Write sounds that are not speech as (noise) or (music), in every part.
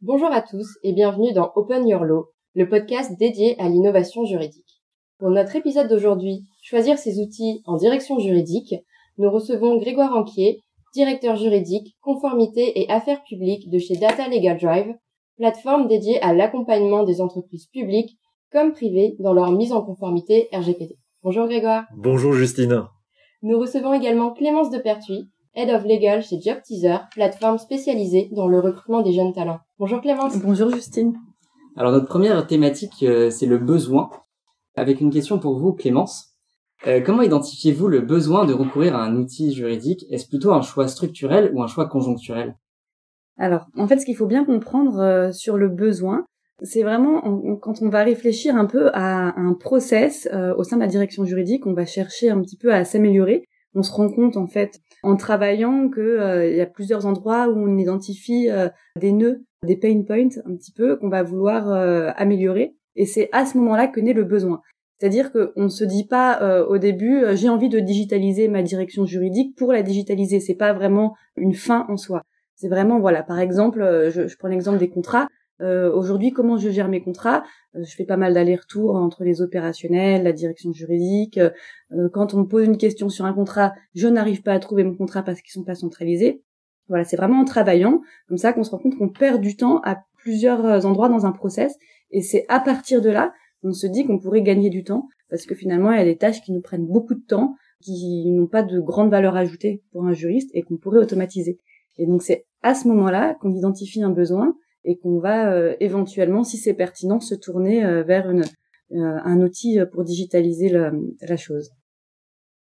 Bonjour à tous et bienvenue dans Open Your Law, le podcast dédié à l'innovation juridique. Pour notre épisode d'aujourd'hui, Choisir ses outils en direction juridique, nous recevons Grégoire Anquier, directeur juridique, conformité et affaires publiques de chez Data Legal Drive, plateforme dédiée à l'accompagnement des entreprises publiques comme privées dans leur mise en conformité RGPD. Bonjour Grégoire. Bonjour Justine. Nous recevons également Clémence de Pertuis, Head of Legal chez Job Teaser, plateforme spécialisée dans le recrutement des jeunes talents. Bonjour Clémence. Bonjour Justine. Alors notre première thématique, euh, c'est le besoin. Avec une question pour vous, Clémence. Euh, comment identifiez-vous le besoin de recourir à un outil juridique? Est-ce plutôt un choix structurel ou un choix conjoncturel? Alors, en fait, ce qu'il faut bien comprendre euh, sur le besoin, c'est vraiment quand on va réfléchir un peu à un process au sein de la direction juridique, on va chercher un petit peu à s'améliorer on se rend compte en fait en travaillant que euh, il y a plusieurs endroits où on identifie euh, des nœuds, des pain points un petit peu qu'on va vouloir euh, améliorer et c'est à ce moment-là que naît le besoin. C'est-à-dire qu'on ne se dit pas au début j'ai envie de digitaliser ma direction juridique pour la digitaliser. C'est pas vraiment une fin en soi. C'est vraiment voilà par exemple je, je prends l'exemple des contrats. Euh, aujourd'hui, comment je gère mes contrats? Euh, Je fais pas mal d'allers-retours entre les opérationnels, la direction juridique. Euh, quand on me pose une question sur un contrat, je n'arrive pas à trouver mon contrat parce qu'ils sont pas centralisés. Voilà, c'est vraiment en travaillant comme ça qu'on se rend compte qu'on perd du temps à plusieurs endroits dans un process, et c'est à partir de là qu'on se dit qu'on pourrait gagner du temps parce que finalement, il y a des tâches qui nous prennent beaucoup de temps, qui n'ont pas de grande valeur ajoutée pour un juriste et qu'on pourrait automatiser. Et donc c'est à ce moment-là qu'on identifie un besoin et qu'on va euh, éventuellement, si c'est pertinent, se tourner euh, vers une, euh, un outil pour digitaliser la, chose.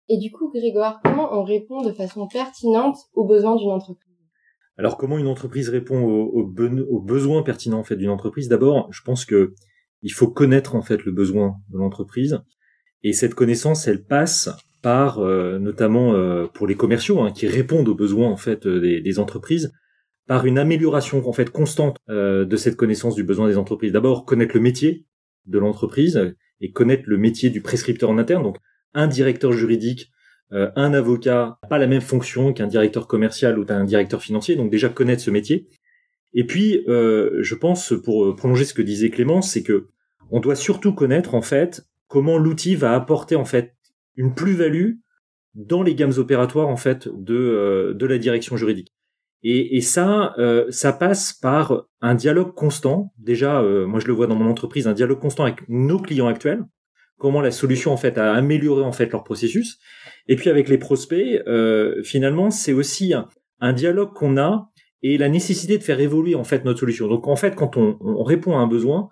Et du coup, Grégoire, comment on répond de façon pertinente aux besoins d'une entreprise? Alors, comment une entreprise répond aux, aux, besoins pertinents en fait d'une entreprise? D'abord, je pense que il faut connaître en fait le besoin de l'entreprise, et cette connaissance, elle passe par notamment pour les commerciaux hein, qui répondent aux besoins en fait des, des entreprises, par une amélioration en fait constante euh, de cette connaissance du besoin des entreprises. D'abord connaître le métier de l'entreprise et connaître le métier du prescripteur en interne. Donc un directeur juridique, euh, un avocat, pas la même fonction qu'un directeur commercial ou un directeur financier. Donc déjà connaître ce métier. Et puis euh, je pense pour prolonger ce que disait Clémence, c'est que on doit surtout connaître en fait comment l'outil va apporter en fait une plus-value dans les gammes opératoires en fait de de la direction juridique. Et, et ça, euh, ça passe par un dialogue constant. Déjà, euh, moi je le vois dans mon entreprise, un dialogue constant avec nos clients actuels. Comment la solution en fait a amélioré en fait leur processus. Et puis avec les prospects, euh, finalement, c'est aussi un, dialogue qu'on a et la nécessité de faire évoluer en fait notre solution. Donc en fait, quand on, on répond à un besoin,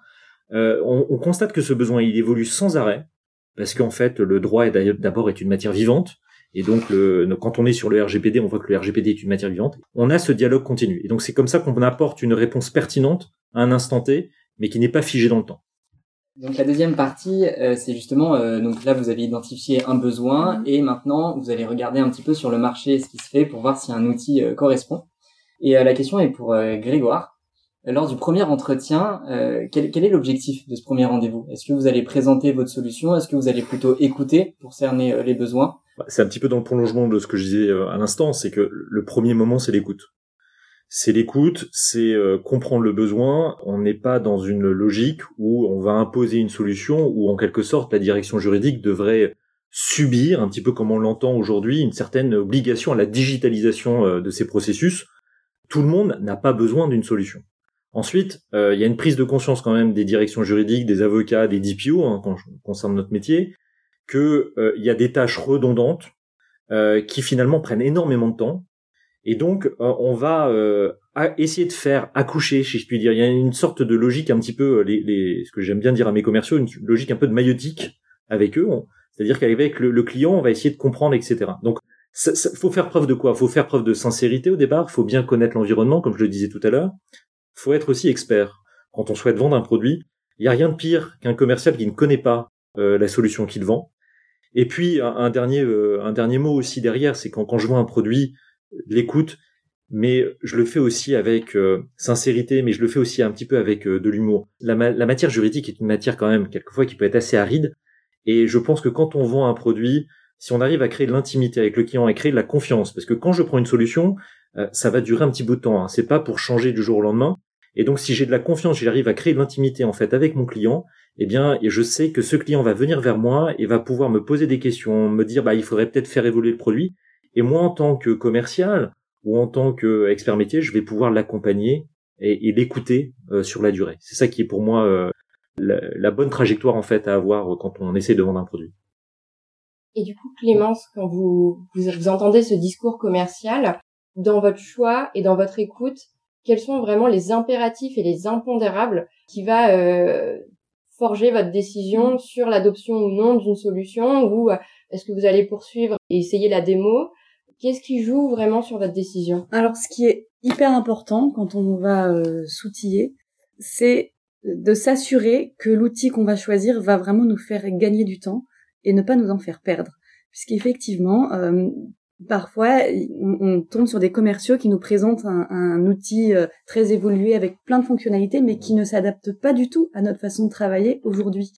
on, on, constate que ce besoin il évolue sans arrêt parce qu'en fait le droit d'abord est une matière vivante et donc, le, quand on est sur le RGPD, on voit que le RGPD est une matière vivante. On a ce dialogue continu. Et donc, c'est comme ça qu'on apporte une réponse pertinente à un instant T, mais qui n'est pas figée dans le temps. Donc la deuxième partie, euh, c'est justement, euh, donc là vous avez identifié un besoin et maintenant vous allez regarder un petit peu sur le marché ce qui se fait pour voir si un outil euh, correspond. Et la question est pour Grégoire. Lors du premier entretien, quel, quel, est l'objectif de ce premier rendez-vous? Est-ce que vous allez présenter votre solution? Est-ce que vous allez plutôt écouter pour cerner les besoins? C'est un petit peu dans le prolongement de ce que je disais euh, à l'instant, c'est que le premier moment, c'est l'écoute. C'est l'écoute, c'est euh, comprendre le besoin. On n'est pas dans une logique où on va imposer une solution où en quelque sorte la direction juridique devrait subir, un petit peu comme on l'entend aujourd'hui, une certaine obligation à la digitalisation euh, de ces processus. Tout le monde n'a pas besoin d'une solution. Ensuite, il y a une prise de conscience quand même des directions juridiques, des avocats, des DPO, hein, quand concerne notre métier, qu'il euh, y a des tâches redondantes euh, qui finalement prennent énormément de temps. Et donc, euh, on va essayer de faire accoucher, si je puis dire. Il y a une sorte de logique un petit peu, les, les, ce que j'aime bien dire à mes commerciaux, une logique un peu de maïotique avec eux. C'est-à-dire qu'avec le, le, client, on va essayer de comprendre, etc. Donc, il faut faire preuve de quoi? Faut faire preuve de sincérité au départ. faut bien connaître l'environnement, comme je le disais tout à l'heure. faut être aussi expert. Quand on souhaite vendre un produit, il n'y a rien de pire qu'un commercial qui ne connaît pas la solution qu'il vend et puis un, dernier euh, un dernier mot aussi derrière, c'est quand quand je vois un produit, l'écoute, mais je le fais aussi avec euh, sincérité, mais je le fais aussi un petit peu avec euh, de l'humour. La, matière juridique est une matière quand même quelquefois qui peut être assez aride, et je pense que quand on vend un produit, si on arrive à créer de l'intimité avec le client et créer de la confiance, parce que quand je prends une solution, ça va durer un petit bout de temps. Hein. C'est pas pour changer du jour au lendemain. Et donc, si j'ai de la confiance, j'arrive à créer de l'intimité en fait avec mon client, eh bien, je sais que ce client va venir vers moi et va pouvoir me poser des questions, me dire, bah, il faudrait peut-être faire évoluer le produit. Et moi, en tant que commercial ou en tant qu'expert métier, je vais pouvoir l'accompagner et, l'écouter euh, sur la durée. C'est ça qui est pour moi euh, la, bonne trajectoire en fait à avoir quand on essaie de vendre un produit. Et du coup, Clémence, quand vous, vous entendez ce discours commercial, dans votre choix et dans votre écoute, quels sont vraiment les impératifs et les impondérables qui va euh, forger votre décision sur l'adoption ou non d'une solution ou euh, est-ce que vous allez poursuivre et essayer la démo? Qu'est-ce qui joue vraiment sur votre décision? Alors, ce qui est hyper important quand on va euh, s'outiller, c'est de s'assurer que l'outil qu'on va choisir va vraiment nous faire gagner du temps et ne pas nous en faire perdre. Puisqu'effectivement, euh, parfois, on, tombe sur des commerciaux qui nous présentent un, outil euh, très évolué avec plein de fonctionnalités, mais qui ne s'adapte pas du tout à notre façon de travailler aujourd'hui.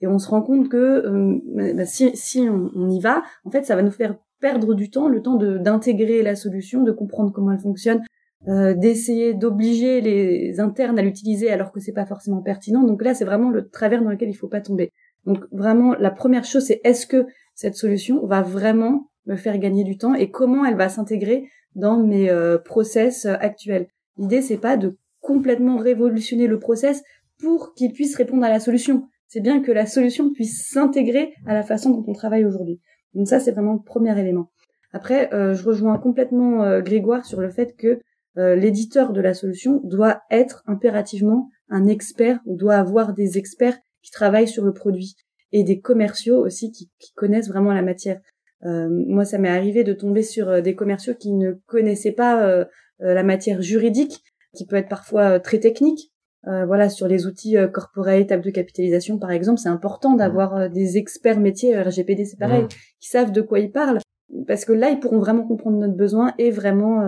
Et on se rend compte que euh, bah, si, si on, y va, en fait, ça va nous faire perdre du temps, le temps d'intégrer la solution, de comprendre comment elle fonctionne, euh, d'essayer d'obliger les internes à l'utiliser alors que c'est pas forcément pertinent. Donc là, c'est vraiment le travers dans lequel il faut pas tomber. Donc vraiment, la première chose, c'est est-ce que cette solution va vraiment me faire gagner du temps et comment elle va s'intégrer dans mes euh, process euh, actuels. L'idée c'est pas de complètement révolutionner le process pour qu'il puisse répondre à la solution. C'est bien que la solution puisse s'intégrer à la façon dont on travaille aujourd'hui. Donc ça c'est vraiment le premier élément. Après, euh, je rejoins complètement Grégoire sur le fait que l'éditeur de la solution doit être impérativement un expert ou doit avoir des experts qui travaillent sur le produit et des commerciaux aussi qui connaissent vraiment la matière. Euh, moi, ça m'est arrivé de tomber sur euh, des commerciaux qui ne connaissaient pas euh, la matière juridique, qui peut être parfois très technique. voilà, sur les outils corporate, table de capitalisation, par exemple, c'est important mmh. d'avoir des experts métiers, RGPD, c'est pareil, mmh. qui savent de quoi ils parlent, parce que là, ils pourront vraiment comprendre notre besoin et vraiment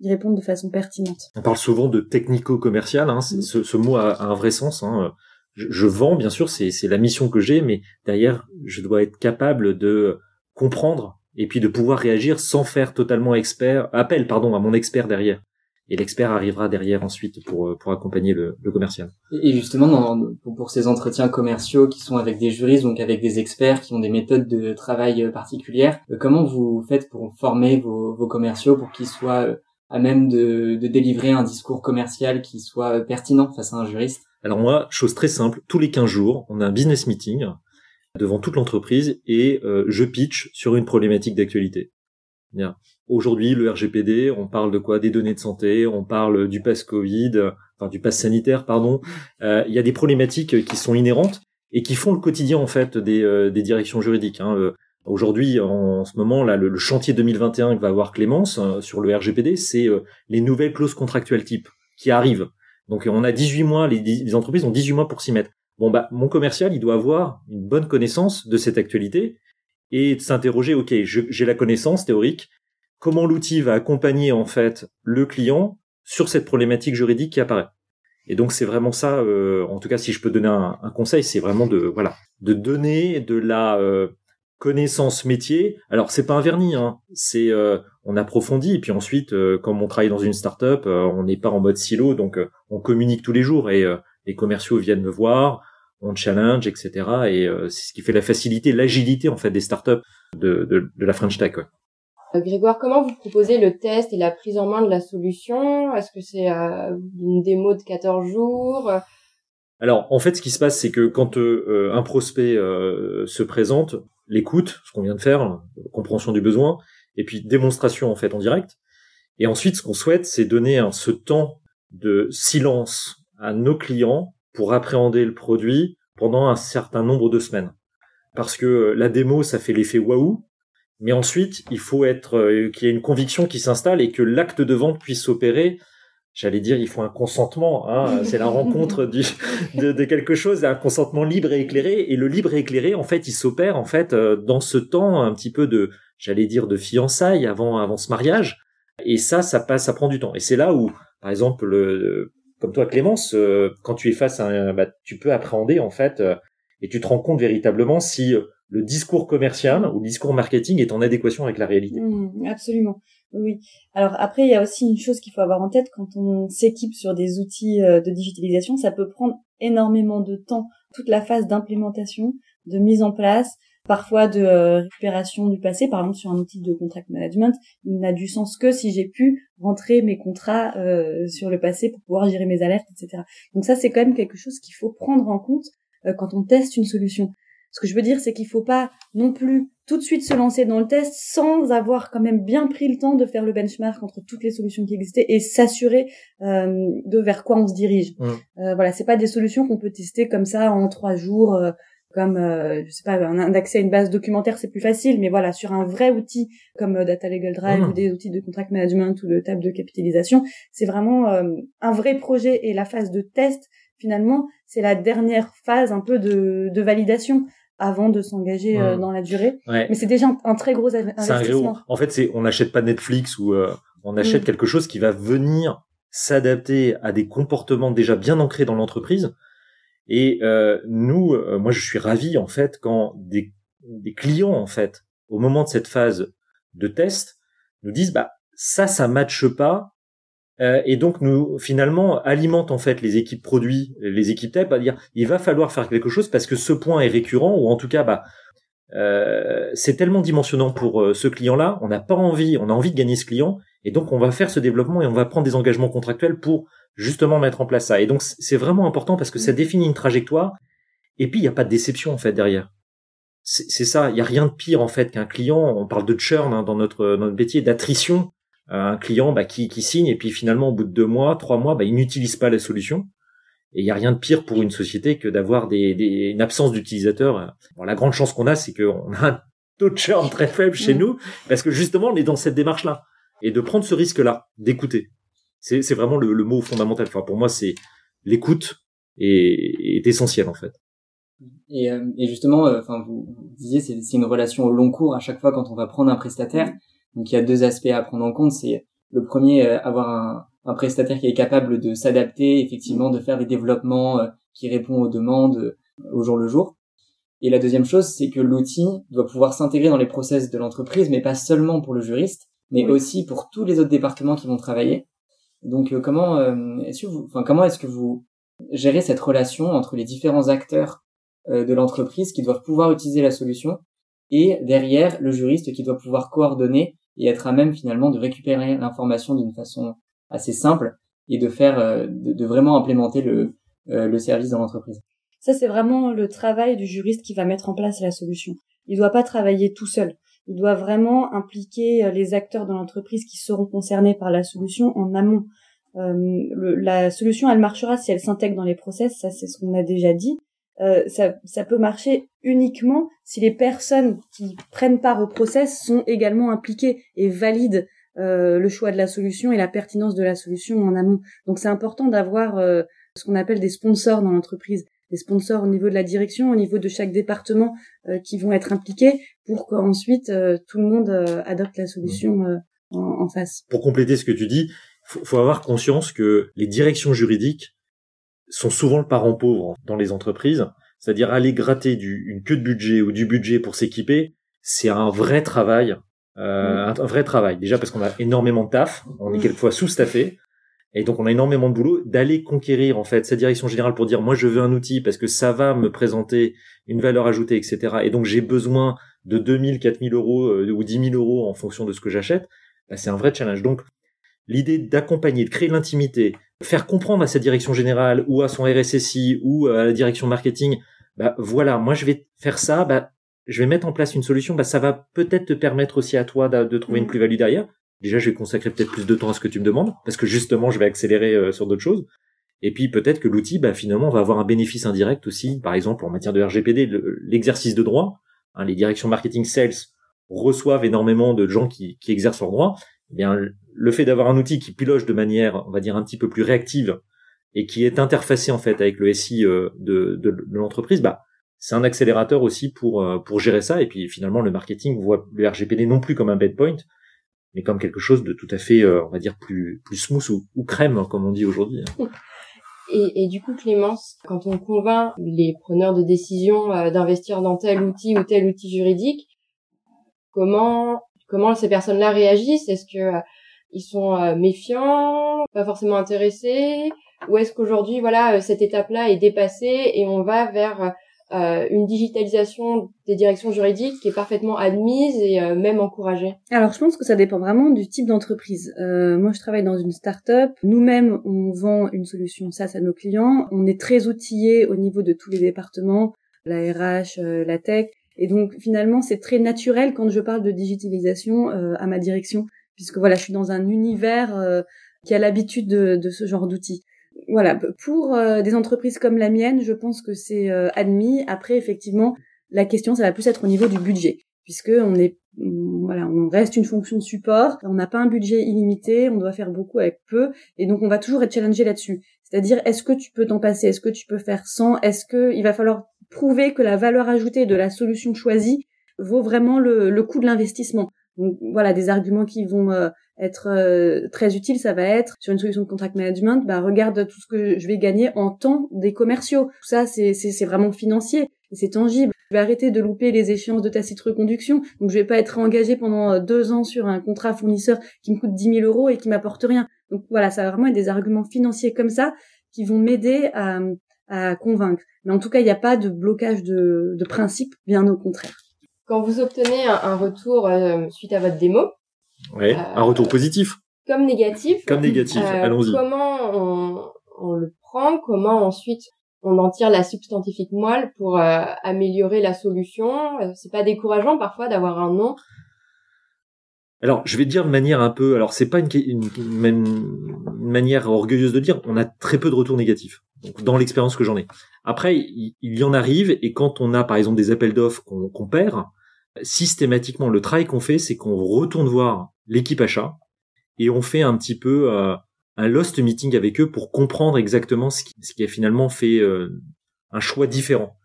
y répondre de façon pertinente. On parle souvent de technico-commercial, hein, mmh. ce, ce, mot a, un vrai sens. Hein. Je, je, vends, bien sûr, c'est la mission que j'ai, mais derrière, je dois être capable de comprendre et puis de pouvoir réagir sans faire totalement expert appel pardon à mon expert derrière et l'expert arrivera derrière ensuite pour euh, pour accompagner le, le commercial. Et justement dans, pour, ces entretiens commerciaux qui sont avec des juristes donc avec des experts qui ont des méthodes de travail euh, particulières, euh, comment vous faites pour former vos, vos commerciaux pour qu'ils soient à même de, de délivrer un discours commercial qui soit pertinent face à un juriste? Alors moi, chose très simple, tous les 15 jours, on a un business meeting devant toute l'entreprise et euh, je pitch sur une problématique d'actualité. Aujourd'hui, le RGPD, on parle de quoi? Des données de santé, on parle du pass Covid, enfin du pass sanitaire, pardon. Euh, il y a des problématiques qui sont inhérentes et qui font le quotidien en fait des, euh, des directions juridiques. Hein. Aujourd'hui, en ce moment, là, le, chantier 2021 que va avoir Clémence sur le RGPD, c'est les nouvelles clauses contractuelles type qui arrivent. Donc on a 18 mois, les, les entreprises ont 18 mois pour s'y mettre. Bon bah mon commercial, il doit avoir une bonne connaissance de cette actualité et s'interroger, ok, j'ai la connaissance théorique, comment l'outil va accompagner en fait le client sur cette problématique juridique qui apparaît? Et donc c'est vraiment ça, euh, en tout cas si je peux donner un, conseil, c'est vraiment de voilà de donner de la euh, connaissance métier. Alors c'est pas un vernis, hein, c'est euh, on approfondit et puis ensuite comme on travaille dans une startup, on n'est pas en mode silo, donc on communique tous les jours et les commerciaux viennent me voir, on challenge, etc. Et euh, c'est ce qui fait la facilité, l'agilité en fait des startups de, de, de la French Tech. Euh, Grégoire, comment vous proposez le test et la prise en main de la solution? Est-ce que c'est euh, une démo de 14 jours? Alors, en fait, ce qui se passe, c'est que quand un prospect se présente, l'écoute, ce qu'on vient de faire, compréhension du besoin, et puis démonstration en fait en direct. Et ensuite, ce qu'on souhaite, c'est donner un, ce temps de silence à nos clients pour appréhender le produit pendant un certain nombre de semaines. Parce que la démo, ça fait l'effet waouh, mais ensuite, il faut être euh, qu'il y ait une conviction qui s'installe et que l'acte de vente puisse s'opérer. J'allais dire, il faut un consentement. Hein, (laughs) c'est la rencontre du, de, de, quelque chose, un consentement libre et éclairé. Et le libre et éclairé, en fait, il s'opère en fait euh, dans ce temps un petit peu de, j'allais dire, de fiançailles avant avant ce mariage. Et ça, ça passe, ça prend du temps. Et c'est là où, par exemple, le, comme toi Clémence, euh, quand tu es face à un, bah, tu peux appréhender en fait euh, et tu te rends compte véritablement si euh, le discours commercial ou le discours marketing est en adéquation avec la réalité. Mmh, absolument. Oui. Alors après, il y a aussi une chose qu'il faut avoir en tête quand on s'équipe sur des outils de digitalisation, ça peut prendre énormément de temps. Toute la phase d'implémentation, de mise en place, parfois de euh, récupération du passé. Par exemple, sur un outil de contract management, il n'a du sens que si j'ai pu rentrer mes contrats euh, sur le passé pour pouvoir gérer mes alertes, etc. Donc ça, c'est quand même quelque chose qu'il faut prendre en compte quand on teste une solution. Ce que je veux dire, c'est qu'il faut pas non plus tout de suite se lancer dans le test sans avoir quand même bien pris le temps de faire le benchmark entre toutes les solutions qui existaient et s'assurer euh, de vers quoi on se dirige. Mmh. Euh, voilà, c'est pas des solutions qu'on peut tester comme ça en trois jours. Euh, comme euh, je sais pas un, accès à une base documentaire c'est plus facile mais voilà sur un vrai outil comme euh, Data Legal Drive mmh. ou des outils de contract management ou de table de capitalisation c'est vraiment un vrai projet et la phase de test finalement c'est la dernière phase un peu de, de validation avant de s'engager euh, dans la durée. Mais c'est déjà un, très gros investissement. En fait, c'est on n'achète pas Netflix ou euh, on achète mm. quelque chose qui va venir s'adapter à des comportements déjà bien ancrés dans l'entreprise. Et euh, nous, moi, je suis ravi en fait quand des, des clients en fait, au moment de cette phase de test, nous disent bah ça, ça matche pas. Euh, et donc nous finalement alimente en fait les équipes produits, les équipes tech, à dire il va falloir faire quelque chose parce que ce point est récurrent ou en tout cas bah euh, c'est tellement dimensionnant pour euh, ce client-là, on n'a pas envie, on a envie de gagner ce client et donc on va faire ce développement et on va prendre des engagements contractuels pour justement mettre en place ça. Et donc c'est vraiment important parce que ça définit une trajectoire et puis il n'y a pas de déception en fait derrière. C'est ça, il y a rien de pire en fait qu'un client. On parle de churn hein, dans notre dans notre métier, d'attrition un client bah, qui, qui, signe et puis finalement au bout de deux mois, trois mois, bah, il n'utilise pas la solution. Et il n'y a rien de pire pour une société que d'avoir des, des, une absence d'utilisateurs. Bon, la grande chance qu'on a, c'est qu'on a un taux de churn très faible chez mm. nous, parce que justement, on est dans cette démarche-là. Et de prendre ce risque-là, d'écouter. C'est, c'est vraiment le, le, mot fondamental. Enfin, pour moi, c'est l'écoute est, est essentielle, en fait. Et, euh, et justement, euh, enfin, vous, vous, disiez, c'est, c'est une relation au long cours à chaque fois quand on va prendre un prestataire. Donc il y a deux aspects à prendre en compte. C'est le premier, euh, avoir un, un, prestataire qui est capable de s'adapter, effectivement, de faire des développements euh, qui répondent aux demandes euh, au jour le jour. Et la deuxième chose, c'est que l'outil doit pouvoir s'intégrer dans les process de l'entreprise, mais pas seulement pour le juriste, mais aussi pour tous les autres départements qui vont travailler. Donc comment est-ce que vous, enfin comment est-ce que vous gérez cette relation entre les différents acteurs de l'entreprise qui doivent pouvoir utiliser la solution et derrière le juriste qui doit pouvoir coordonner et être à même finalement de récupérer l'information d'une façon assez simple et de faire euh, de, vraiment implémenter le, euh, le service dans l'entreprise? Ça c'est vraiment le travail du juriste qui va mettre en place la solution. Il doit pas travailler tout seul. Il doit vraiment impliquer euh, les acteurs de l'entreprise qui seront concernés par la solution en amont. le, la solution, elle marchera si elle s'intègre dans les process, ça c'est ce qu'on a déjà dit. Euh, ça, ça, peut marcher uniquement si les personnes qui prennent part au process sont également impliquées et valident euh, le choix de la solution et la pertinence de la solution en amont. Donc c'est important d'avoir euh, ce qu'on appelle des sponsors dans l'entreprise, des sponsors au niveau de la direction, au niveau de chaque département euh, qui vont être impliqués pour qu'ensuite tout le monde adopte la solution en, en, face. Pour compléter ce que tu dis, faut, faut avoir conscience que les directions juridiques sont souvent le parent pauvre dans les entreprises. C'est-à-dire aller gratter du, une queue de budget ou du budget pour s'équiper, c'est un vrai travail, euh, un, vrai travail. Déjà parce qu'on a énormément de taf, on est quelquefois sous-staffé, et donc on a énormément de boulot. D'aller conquérir en fait cette direction générale pour dire moi je veux un outil parce que ça va me présenter une valeur ajoutée, etc. Et donc j'ai besoin de 2000, 4000 euros euh, ou 10 000 euros en fonction de ce que j'achète. Bah, c'est un vrai challenge. Donc l'idée d'accompagner, de créer l'intimité, faire comprendre à sa direction générale ou à son RSSI ou à la direction marketing, bah voilà, moi je vais faire ça, bah je vais mettre en place une solution, bah ça va peut-être te permettre aussi à toi de, trouver une mm. plus-value derrière. Déjà, je vais consacrer peut-être plus de temps à ce que tu me demandes parce que justement, je vais accélérer euh, sur d'autres choses. Et puis peut-être que l'outil, bah, finalement, va avoir un bénéfice indirect aussi. Par exemple, en matière de RGPD, l'exercice de droit, hein, les directions marketing sales reçoivent énormément de gens qui, qui exercent leur droit. Eh bien, le fait d'avoir un outil qui piloge de manière, on va dire, un petit peu plus réactive et qui est interfacé en fait avec le SI euh, de, de, l'entreprise, bah c'est un accélérateur aussi pour euh, pour gérer ça. Et puis finalement, le marketing voit le RGPD non plus comme un bad point, mais comme quelque chose de tout à fait, euh, on va dire, plus plus smooth ou, crème, comme on dit aujourd'hui. (laughs) Et, et, du coup, Clémence, quand on convainc les preneurs de décision d'investir dans tel outil ou tel outil juridique, comment comment ces personnes-là réagissent? Est-ce que ils sont méfiants, pas forcément intéressés, ou est-ce qu'aujourd'hui, voilà, cette étape-là est dépassée et on va vers euh, une digitalisation des directions juridiques qui est parfaitement admise et euh, même encouragée Alors, je pense que ça dépend vraiment du type d'entreprise. Euh, moi, je travaille dans une start-up. Nous-mêmes, on vend une solution SaaS à nos clients. On est très outillés au niveau de tous les départements, la RH, la tech. Et donc, finalement, c'est très naturel quand je parle de digitalisation à ma direction, puisque voilà, je suis dans un univers qui a l'habitude de, de ce genre d'outils voilà, pour euh, des entreprises comme la mienne, je pense que c'est euh, admis. Après, effectivement, la question, ça va plus être au niveau du budget, puisque on est, voilà, on reste une fonction de support, on n'a pas un budget illimité, on doit faire beaucoup avec peu, et donc on va toujours être challengé là-dessus. C'est-à-dire, est-ce que tu peux t'en passer, est-ce que tu peux faire sans, est-ce que il va falloir prouver que la valeur ajoutée de la solution choisie vaut vraiment le, le coût de l'investissement? Donc voilà, des arguments qui vont euh, être euh, très utile, ça va être sur une solution de contract management, bah regarde tout ce que je vais gagner en temps des commerciaux. Tout ça, c'est c'est vraiment financier, c'est tangible. Je vais arrêter de louper les échéances de tacite reconduction, donc je vais pas être engagé pendant euh, deux ans sur un contrat fournisseur qui me coûte 10 000 euros et qui m'apporte rien. Donc voilà, ça va vraiment être des arguments financiers comme ça qui vont m'aider à, à convaincre. Mais en tout cas, il n'y a pas de blocage de, de principe, bien au contraire. Quand vous obtenez un, retour euh, suite à votre démo, Ouais, un retour positif. Comme négatif. Comme négatif, euh, allons-y. Comment on, on, le prend Comment ensuite on en tire la substantifique moelle pour euh, améliorer la solution? Euh, C'est pas décourageant parfois d'avoir un non alors, je vais dire de manière un peu, alors c'est pas une, une, une, manière orgueilleuse de dire, on a très peu de retours négatifs. Donc, dans l'expérience que j'en ai. Après, il, y en arrive, et quand on a par exemple des appels d'offres qu'on perd, systématiquement, le travail qu'on fait, c'est qu'on retourne voir l'équipe achat et on fait un petit peu euh, un lost meeting avec eux pour comprendre exactement ce qui, ce qui a finalement fait euh, un choix différent.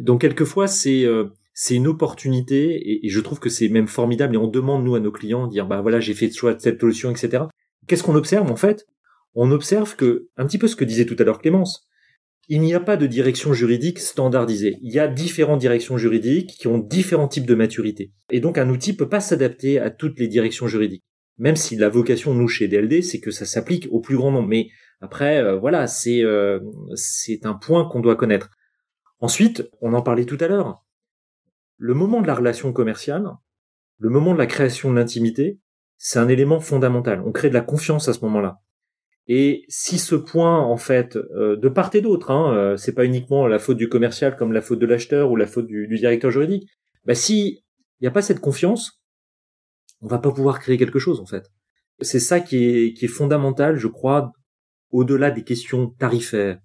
Donc quelquefois c'est euh, c'est une opportunité et, je trouve que c'est même formidable et on demande nous à nos clients de dire bah voilà j'ai fait le choix de cette solution etc. Qu'est-ce qu'on observe en fait? On observe que un petit peu ce que disait tout à l'heure Clémence, il n'y a pas de direction juridique standardisée. Il y a différentes directions juridiques qui ont différents types de maturité. Et donc un outil peut pas s'adapter à toutes les directions juridiques. Même si la vocation nous chez DLD, c'est que ça s'applique au plus grand nombre. Mais après, euh, voilà, c'est euh, c'est un point qu'on doit connaître. Ensuite, on en parlait tout à l'heure. Le moment de la relation commerciale, le moment de la création de l'intimité, c'est un élément fondamental. On crée de la confiance à ce moment-là. Et si ce point, en fait, euh, de part et d'autre, hein, euh, c'est pas uniquement la faute du commercial comme la faute de l'acheteur ou la faute du, directeur juridique, bah si il n'y a pas cette confiance, on va pas pouvoir créer quelque chose en fait. C'est ça qui est, qui est fondamental, je crois, au-delà des questions tarifaires,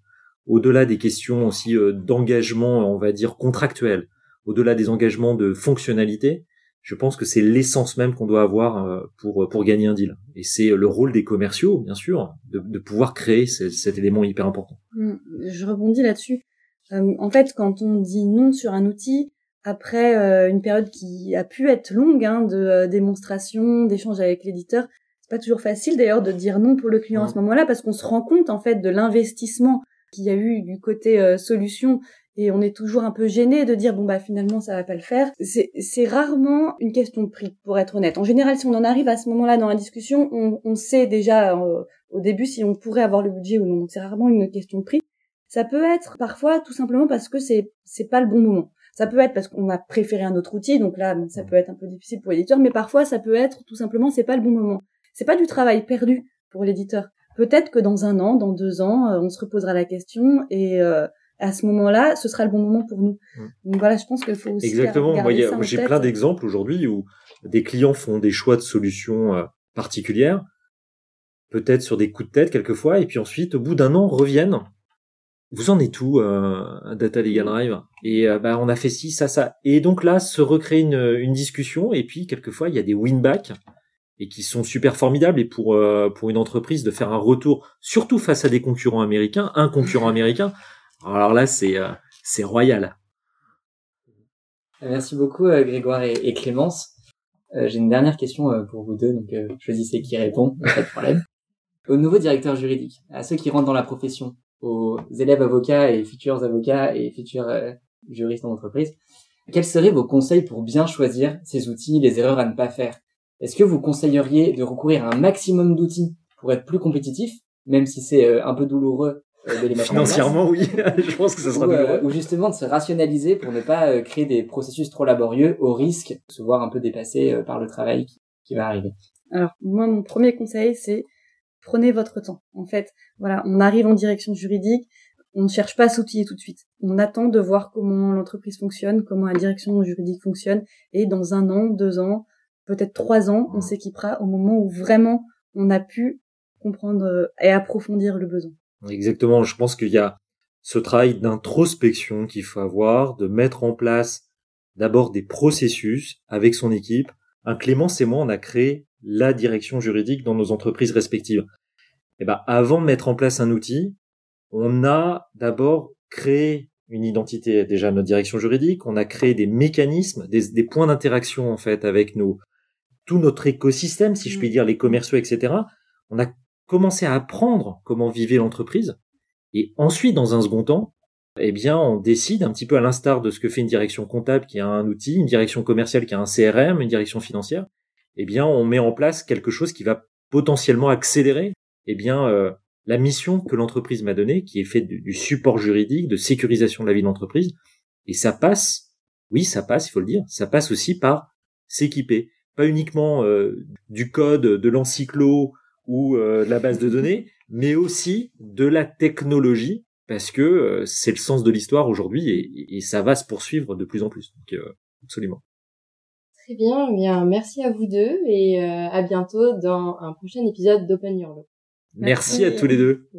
au-delà des questions aussi euh, d'engagement, on va dire contractuel, au-delà des engagements de fonctionnalité, je pense que c'est l'essence même qu'on doit avoir euh, pour pour gagner un deal. Et c'est le rôle des commerciaux, bien sûr, de, de pouvoir créer cet élément hyper important. Mmh, je rebondis là-dessus. Euh, en fait, quand on dit non sur un outil, après euh, une période qui a pu être longue hein, de démonstration, d'échange avec l'éditeur, c'est pas toujours facile d'ailleurs de dire non pour le client à ce moment-là parce qu'on se rend compte en fait de l'investissement qu'il y a eu du côté solution et on est toujours un peu gêné de dire bon bah finalement ça va pas le faire. C'est rarement une question de prix pour être honnête. En général, si on en arrive à ce moment-là dans la discussion, on, on sait déjà euh, au début si on pourrait avoir le budget ou non. Donc c'est rarement une question de prix. Ça peut être parfois tout simplement parce que c'est c'est pas le bon moment. Ça peut être parce qu'on a préféré un autre outil, donc là ça peut être un peu difficile pour l'éditeur, mais parfois ça peut être tout simplement c'est pas le bon moment. C'est pas du travail perdu pour l'éditeur. Peut-être que dans un an, dans deux ans, euh, on se reposera la question et euh, à ce moment-là, ce sera le bon moment pour nous. Mm. Donc voilà, je pense qu'il faut aussi exactement. j'ai plein d'exemples aujourd'hui où des clients font des choix de solutions euh, particulières, peut-être sur des coups de tête quelquefois, et puis ensuite, au bout d'un an, reviennent. Vous en êtes où, euh, Data Legal Drive? Et euh, bah, on a fait ci, ça, ça. Et donc là, se recrée une, une discussion, et puis quelquefois, il y a des win-back et qui sont super formidables. Et pour euh, pour une entreprise de faire un retour, surtout face à des concurrents américains, un concurrent américain, alors là, c'est euh, c'est royal. Merci beaucoup euh, Grégoire et, Clémence. Euh, j'ai une dernière question pour vous deux, donc choisissez qui répond, pas de problème. (laughs) Aux nouveaux directeurs juridiques, à ceux qui rentrent dans la profession, aux élèves avocats et futurs avocats et futurs juristes en entreprise, quels seraient vos conseils pour bien choisir ces outils, les erreurs à ne pas faire? Est-ce que vous conseilleriez de recourir à un maximum d'outils pour être plus compétitif, même si c'est euh, un peu douloureux euh, de les mettre Financièrement, oui. (laughs) (laughs) je pense que ça sera ou, douloureux. ou justement de se rationaliser pour ne pas créer des processus trop laborieux au risque de se voir un peu dépassé par le travail qui, qui va arriver. Alors moi, mon premier conseil, c'est prenez votre temps. En fait, voilà, on arrive en direction juridique, on ne cherche pas à s'outiller tout de suite. On attend de voir comment l'entreprise fonctionne, comment la direction juridique fonctionne, et dans un an, deux ans, peut-être trois ans, on s'équipera au moment où vraiment on a pu comprendre euh, et approfondir le besoin. Exactement. Je pense qu'il y a ce travail d'introspection qu'il faut avoir, de mettre en place d'abord des processus avec son équipe. Un Clémence et moi, on a créé la direction juridique dans nos entreprises respectives. Et ben, avant de mettre en place un outil, on a d'abord créé une identité, déjà notre direction juridique, on a créé des mécanismes, des, points d'interaction en fait avec nos tout notre écosystème, si je puis mm. dire, les commerciaux, etc. On a commencé à apprendre comment vivait l'entreprise, et ensuite, dans un second temps, eh bien, on décide un petit peu à l'instar de ce que fait une direction comptable qui a un outil, une direction commerciale qui a un CRM, une direction financière. Eh bien, on met en place quelque chose qui va potentiellement accélérer, eh bien, euh, la mission que l'entreprise m'a donnée, qui est faite du, support juridique, de sécurisation de la vie d'entreprise. Et ça passe, oui, ça passe, il faut le dire, ça passe aussi par s'équiper. Pas uniquement euh, du code, de l'encyclo ou euh, de la base de données, mais aussi de la technologie, parce que euh, c'est le sens de l'histoire aujourd'hui et, et, ça va se poursuivre de plus en plus. Donc, absolument. Très bien, eh bien, merci à vous deux et à bientôt dans un prochain épisode d'Open Your Law. Merci, à tous les deux.